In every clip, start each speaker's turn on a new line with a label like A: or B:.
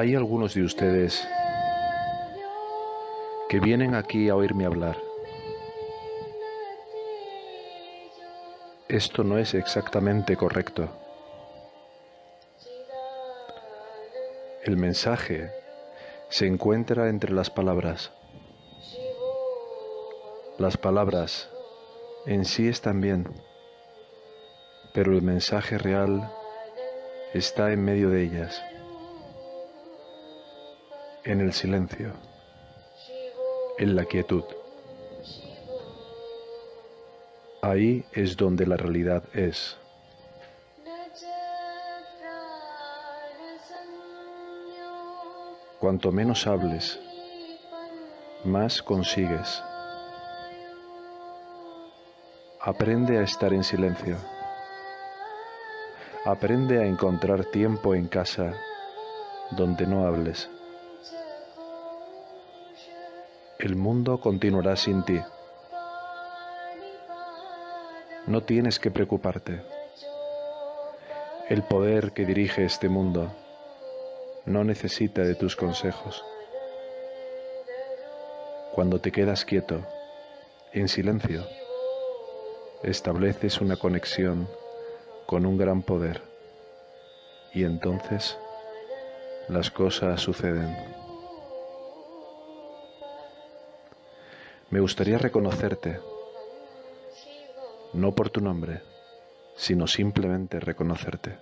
A: Hay algunos de ustedes que vienen aquí a oírme hablar. Esto no es exactamente correcto. El mensaje se encuentra entre las palabras. Las palabras en sí están bien, pero el mensaje real está en medio de ellas en el silencio, en la quietud. Ahí es donde la realidad es. Cuanto menos hables, más consigues. Aprende a estar en silencio. Aprende a encontrar tiempo en casa donde no hables. El mundo continuará sin ti. No tienes que preocuparte. El poder que dirige este mundo no necesita de tus consejos. Cuando te quedas quieto, en silencio, estableces una conexión con un gran poder y entonces las cosas suceden. Me gustaría reconocerte, no por tu nombre, sino simplemente reconocerte.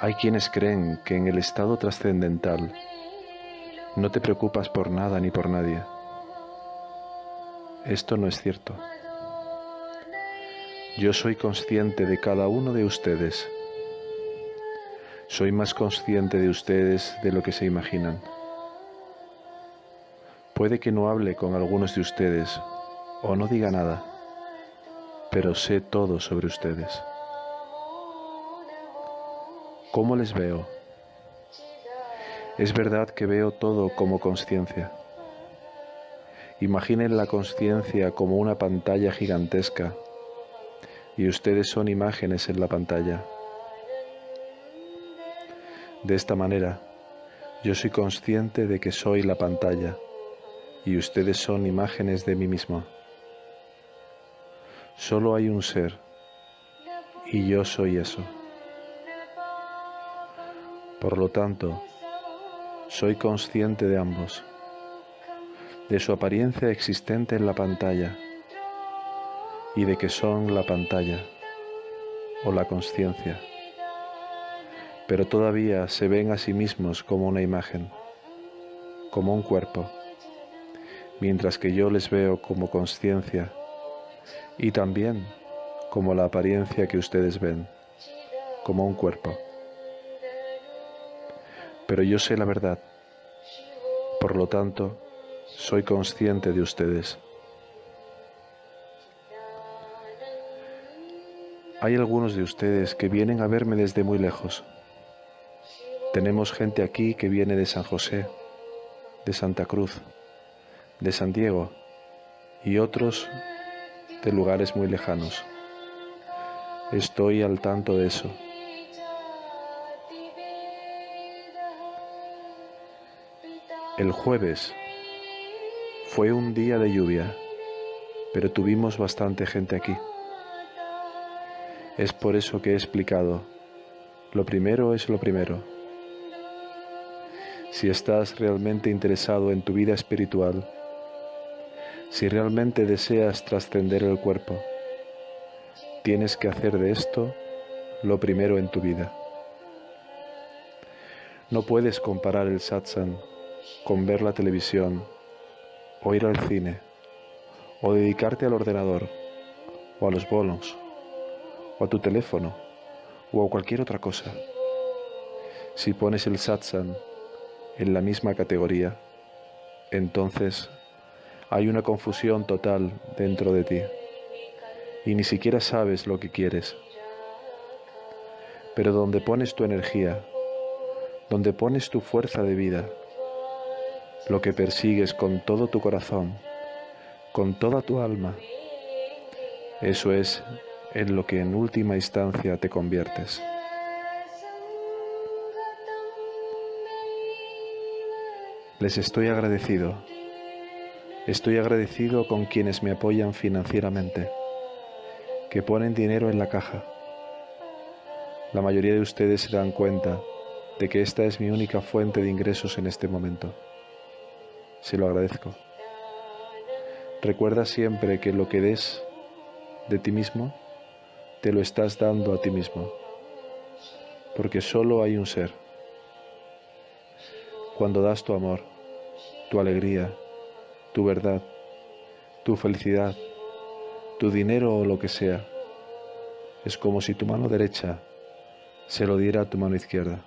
A: Hay quienes creen que en el estado trascendental no te preocupas por nada ni por nadie. Esto no es cierto. Yo soy consciente de cada uno de ustedes. Soy más consciente de ustedes de lo que se imaginan. Puede que no hable con algunos de ustedes o no diga nada, pero sé todo sobre ustedes. ¿Cómo les veo? Es verdad que veo todo como conciencia. Imaginen la conciencia como una pantalla gigantesca y ustedes son imágenes en la pantalla. De esta manera, yo soy consciente de que soy la pantalla y ustedes son imágenes de mí mismo. Solo hay un ser y yo soy eso. Por lo tanto, soy consciente de ambos, de su apariencia existente en la pantalla y de que son la pantalla o la conciencia, pero todavía se ven a sí mismos como una imagen, como un cuerpo mientras que yo les veo como conciencia y también como la apariencia que ustedes ven, como un cuerpo. Pero yo sé la verdad, por lo tanto, soy consciente de ustedes. Hay algunos de ustedes que vienen a verme desde muy lejos. Tenemos gente aquí que viene de San José, de Santa Cruz, de San Diego y otros de lugares muy lejanos. Estoy al tanto de eso. El jueves fue un día de lluvia, pero tuvimos bastante gente aquí. Es por eso que he explicado, lo primero es lo primero. Si estás realmente interesado en tu vida espiritual, si realmente deseas trascender el cuerpo, tienes que hacer de esto lo primero en tu vida. No puedes comparar el satsang con ver la televisión, o ir al cine, o dedicarte al ordenador, o a los bonos, o a tu teléfono, o a cualquier otra cosa. Si pones el satsang en la misma categoría, entonces hay una confusión total dentro de ti y ni siquiera sabes lo que quieres. Pero donde pones tu energía, donde pones tu fuerza de vida, lo que persigues con todo tu corazón, con toda tu alma, eso es en lo que en última instancia te conviertes. Les estoy agradecido. Estoy agradecido con quienes me apoyan financieramente, que ponen dinero en la caja. La mayoría de ustedes se dan cuenta de que esta es mi única fuente de ingresos en este momento. Se lo agradezco. Recuerda siempre que lo que des de ti mismo, te lo estás dando a ti mismo, porque solo hay un ser cuando das tu amor, tu alegría, tu verdad, tu felicidad, tu dinero o lo que sea. Es como si tu mano derecha se lo diera a tu mano izquierda.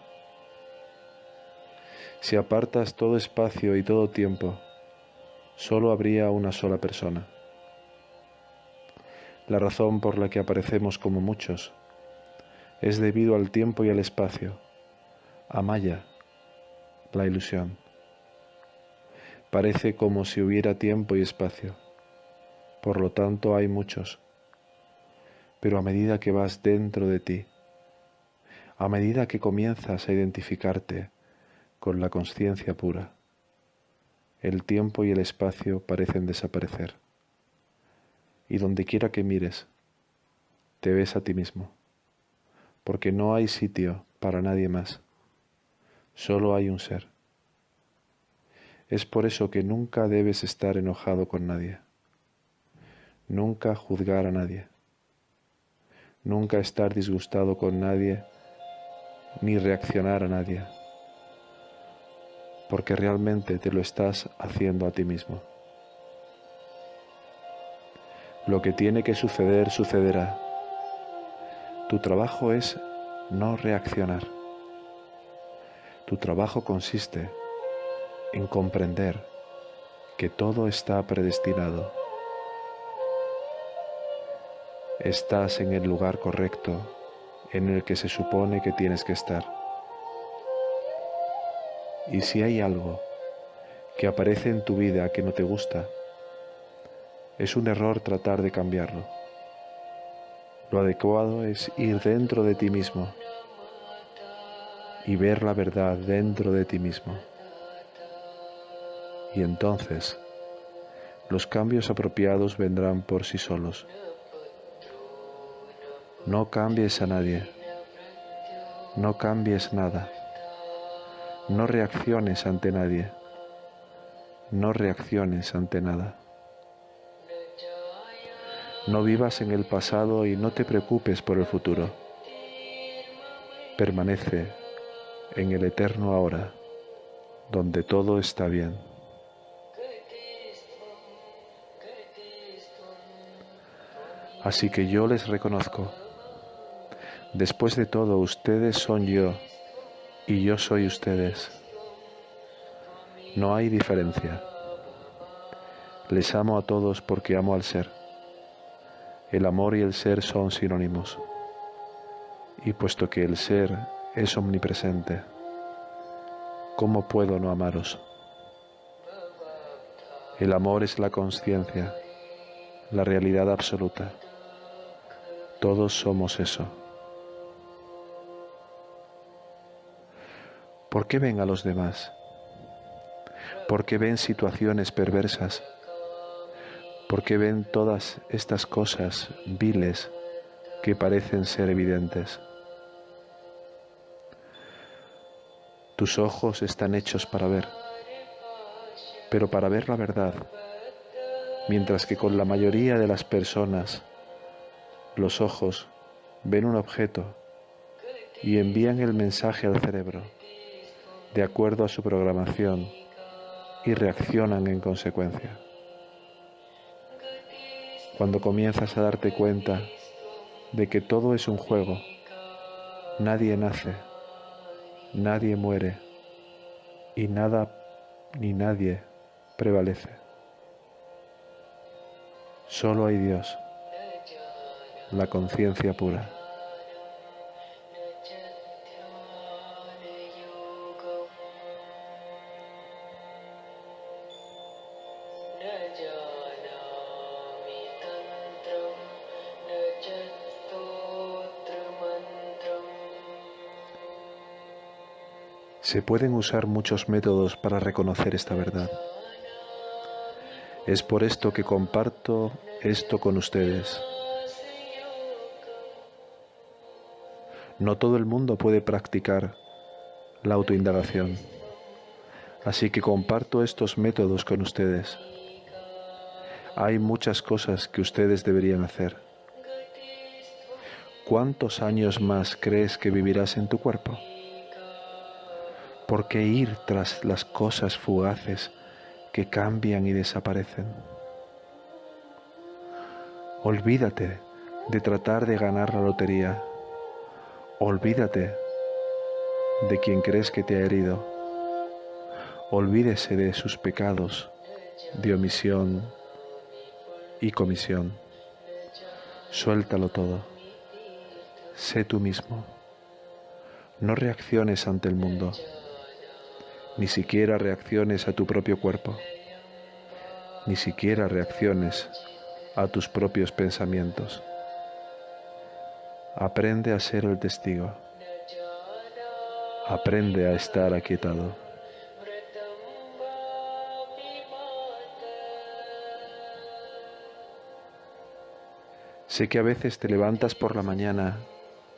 A: Si apartas todo espacio y todo tiempo, solo habría una sola persona. La razón por la que aparecemos como muchos es debido al tiempo y al espacio, a Maya, la ilusión. Parece como si hubiera tiempo y espacio, por lo tanto hay muchos, pero a medida que vas dentro de ti, a medida que comienzas a identificarte con la conciencia pura, el tiempo y el espacio parecen desaparecer. Y donde quiera que mires, te ves a ti mismo, porque no hay sitio para nadie más solo hay un ser. Es por eso que nunca debes estar enojado con nadie, nunca juzgar a nadie, nunca estar disgustado con nadie, ni reaccionar a nadie, porque realmente te lo estás haciendo a ti mismo. Lo que tiene que suceder sucederá. Tu trabajo es no reaccionar. Tu trabajo consiste en comprender que todo está predestinado. Estás en el lugar correcto en el que se supone que tienes que estar. Y si hay algo que aparece en tu vida que no te gusta, es un error tratar de cambiarlo. Lo adecuado es ir dentro de ti mismo y ver la verdad dentro de ti mismo. Y entonces los cambios apropiados vendrán por sí solos. No cambies a nadie. No cambies nada. No reacciones ante nadie. No reacciones ante nada. No vivas en el pasado y no te preocupes por el futuro. Permanece en el eterno ahora, donde todo está bien. Así que yo les reconozco. Después de todo, ustedes son yo y yo soy ustedes. No hay diferencia. Les amo a todos porque amo al ser. El amor y el ser son sinónimos. Y puesto que el ser es omnipresente. ¿Cómo puedo no amaros? El amor es la conciencia, la realidad absoluta. Todos somos eso. ¿Por qué ven a los demás? ¿Por qué ven situaciones perversas? ¿Por qué ven todas estas cosas viles que parecen ser evidentes? Tus ojos están hechos para ver, pero para ver la verdad, mientras que con la mayoría de las personas los ojos ven un objeto y envían el mensaje al cerebro de acuerdo a su programación y reaccionan en consecuencia. Cuando comienzas a darte cuenta de que todo es un juego, nadie nace nadie muere y nada ni nadie prevalece. Solo hay Dios. La conciencia pura. Se pueden usar muchos métodos para reconocer esta verdad. Es por esto que comparto esto con ustedes. No todo el mundo puede practicar la autoindagación, así que comparto estos métodos con ustedes. Hay muchas cosas que ustedes deberían hacer. ¿Cuántos años más crees que vivirás en tu cuerpo? ¿Por qué ir tras las cosas fugaces que cambian y desaparecen? Olvídate de tratar de ganar la lotería. Olvídate de quien crees que te ha herido. Olvídese de sus pecados de omisión y comisión. Suéltalo todo. Sé tú mismo. No reacciones ante el mundo ni siquiera reacciones a tu propio cuerpo, ni siquiera reacciones a tus propios pensamientos. Aprende a ser el testigo. Aprende a estar aquietado. Sé que a veces te levantas por la mañana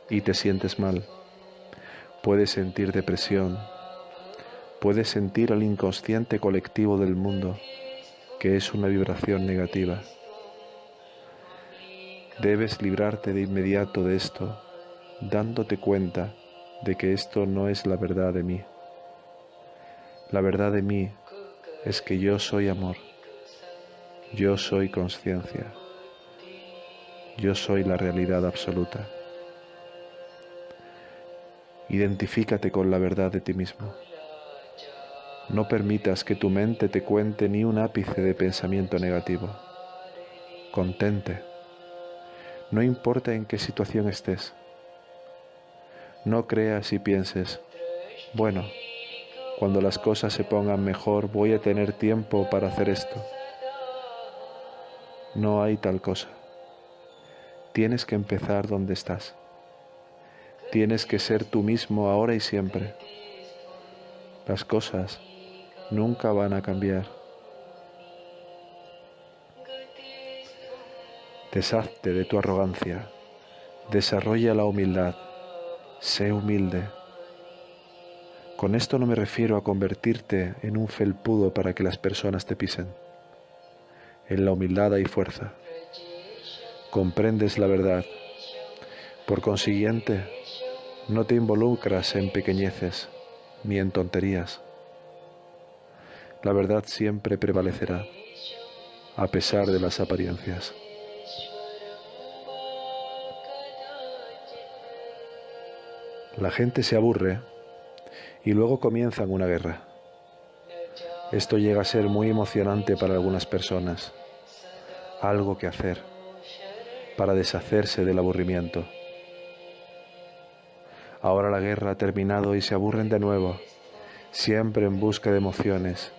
A: y te sientes mal. Puedes sentir depresión, puedes sentir al inconsciente colectivo del mundo, que es una vibración negativa. Debes librarte de inmediato de esto, dándote cuenta de que esto no es la verdad de mí. La verdad de mí es que yo soy amor, yo soy conciencia, yo soy la realidad absoluta. Identifícate con la verdad de ti mismo. No permitas que tu mente te cuente ni un ápice de pensamiento negativo. Contente. No importa en qué situación estés. No creas y pienses, bueno, cuando las cosas se pongan mejor voy a tener tiempo para hacer esto. No hay tal cosa. Tienes que empezar donde estás. Tienes que ser tú mismo ahora y siempre. Las cosas nunca van a cambiar. Deshazte de tu arrogancia, desarrolla la humildad, sé humilde. Con esto no me refiero a convertirte en un felpudo para que las personas te pisen. En la humildad hay fuerza. Comprendes la verdad. Por consiguiente, no te involucras en pequeñeces ni en tonterías la verdad siempre prevalecerá, a pesar de las apariencias. La gente se aburre y luego comienzan una guerra. Esto llega a ser muy emocionante para algunas personas. Algo que hacer para deshacerse del aburrimiento. Ahora la guerra ha terminado y se aburren de nuevo, siempre en busca de emociones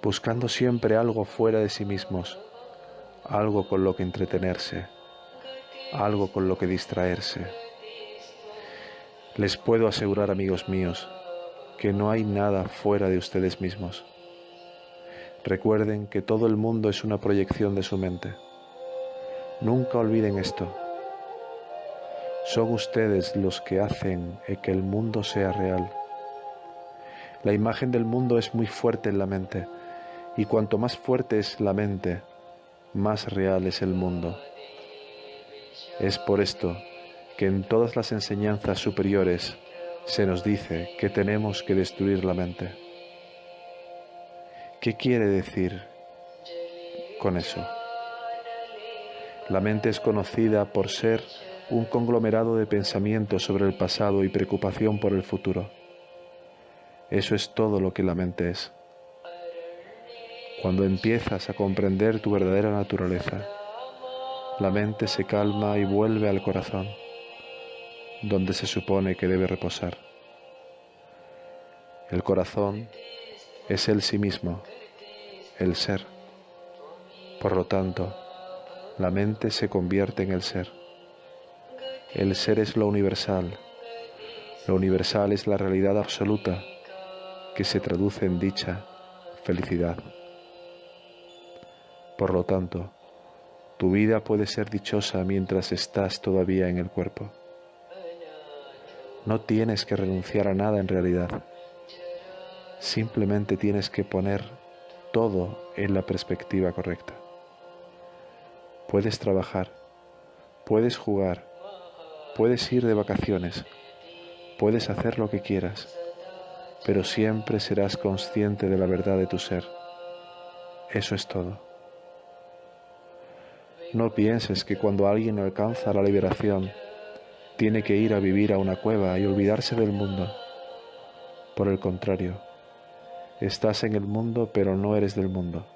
A: buscando siempre algo fuera de sí mismos, algo con lo que entretenerse, algo con lo que distraerse. Les puedo asegurar, amigos míos, que no hay nada fuera de ustedes mismos. Recuerden que todo el mundo es una proyección de su mente. Nunca olviden esto. Son ustedes los que hacen que el mundo sea real. La imagen del mundo es muy fuerte en la mente y cuanto más fuerte es la mente, más real es el mundo. Es por esto que en todas las enseñanzas superiores se nos dice que tenemos que destruir la mente. ¿Qué quiere decir con eso? La mente es conocida por ser un conglomerado de pensamientos sobre el pasado y preocupación por el futuro. Eso es todo lo que la mente es cuando empiezas a comprender tu verdadera naturaleza, la mente se calma y vuelve al corazón, donde se supone que debe reposar. El corazón es el sí mismo, el ser. Por lo tanto, la mente se convierte en el ser. El ser es lo universal. Lo universal es la realidad absoluta que se traduce en dicha, felicidad. Por lo tanto, tu vida puede ser dichosa mientras estás todavía en el cuerpo. No tienes que renunciar a nada en realidad. Simplemente tienes que poner todo en la perspectiva correcta. Puedes trabajar, puedes jugar, puedes ir de vacaciones, puedes hacer lo que quieras, pero siempre serás consciente de la verdad de tu ser. Eso es todo. No pienses que cuando alguien alcanza la liberación, tiene que ir a vivir a una cueva y olvidarse del mundo. Por el contrario, estás en el mundo pero no eres del mundo.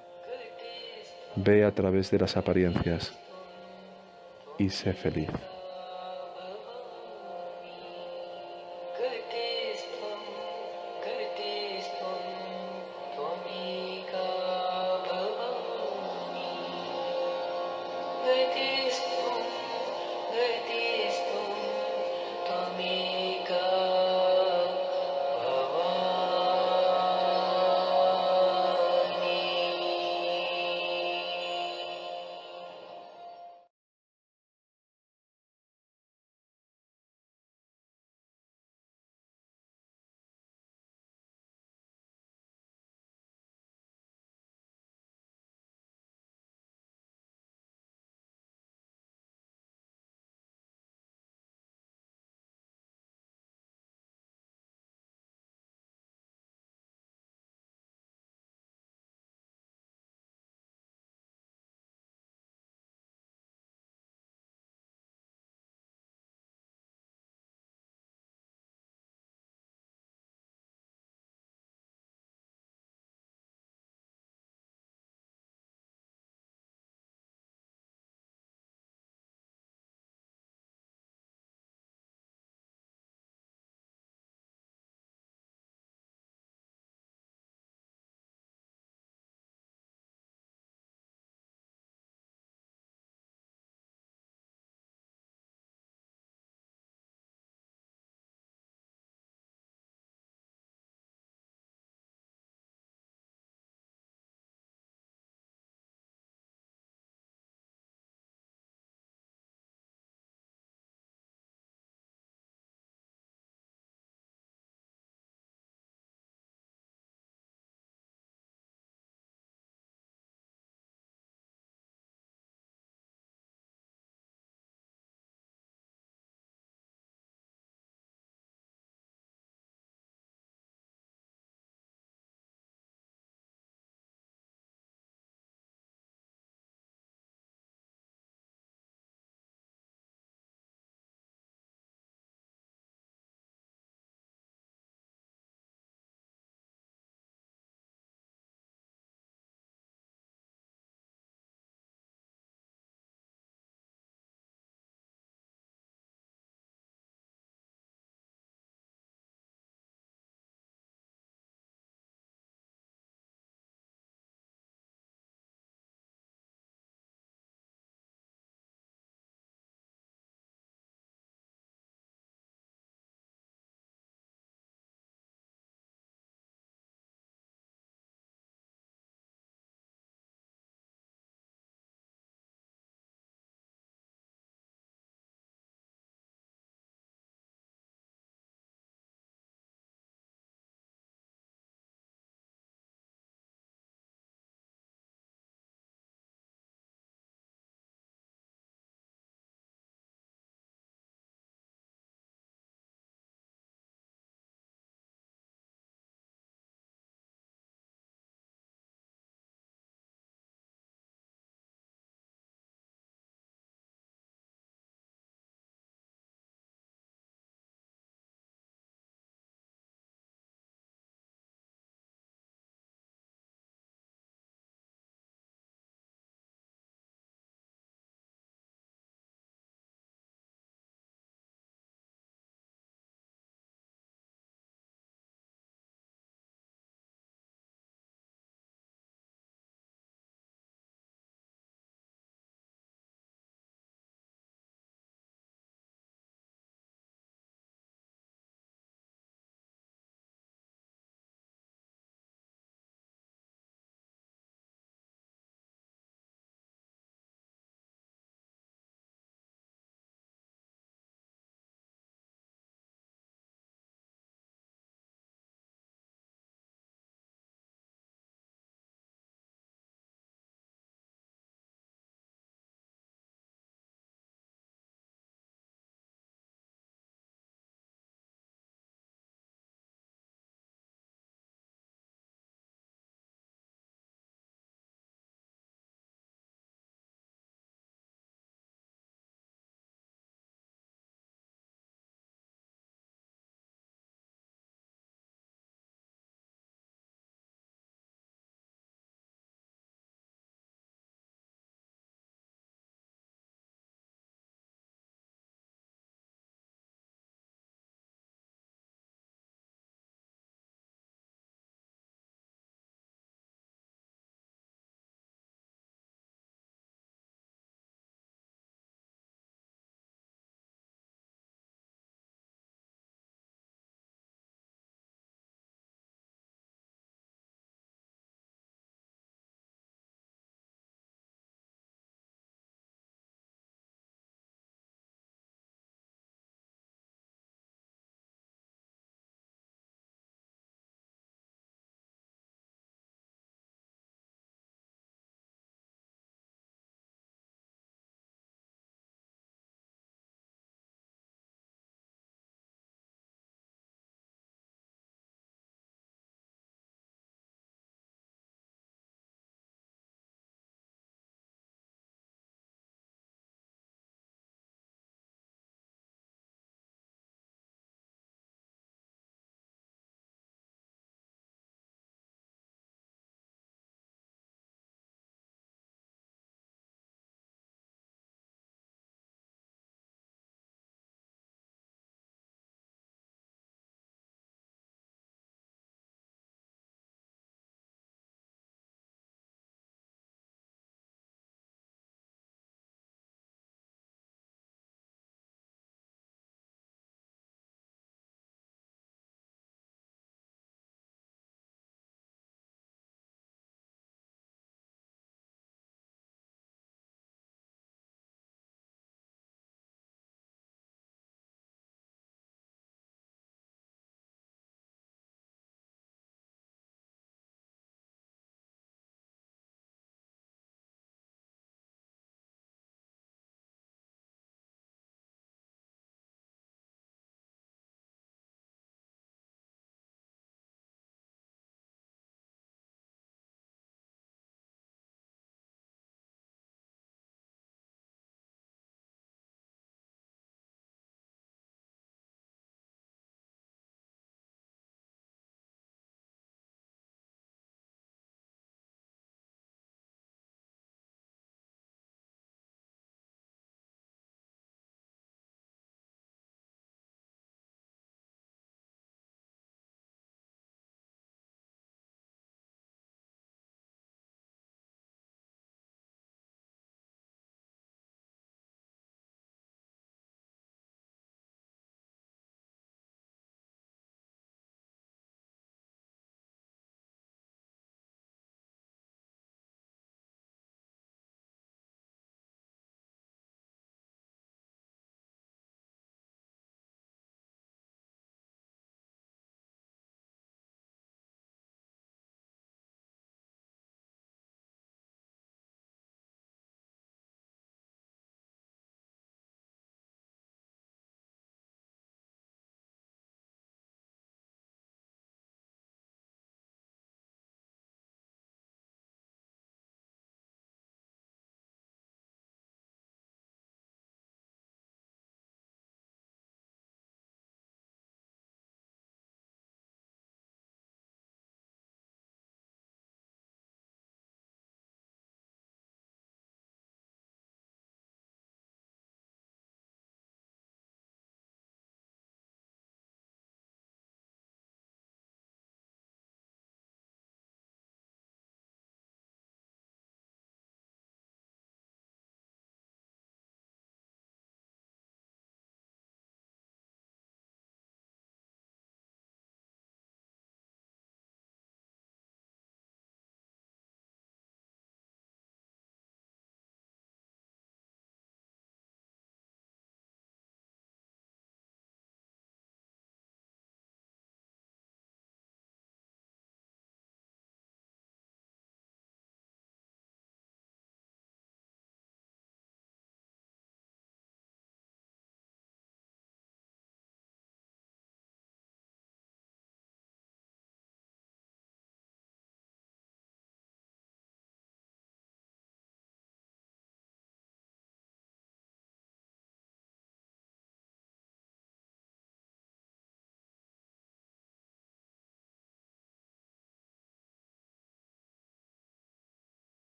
A: Ve a través de las apariencias y sé feliz.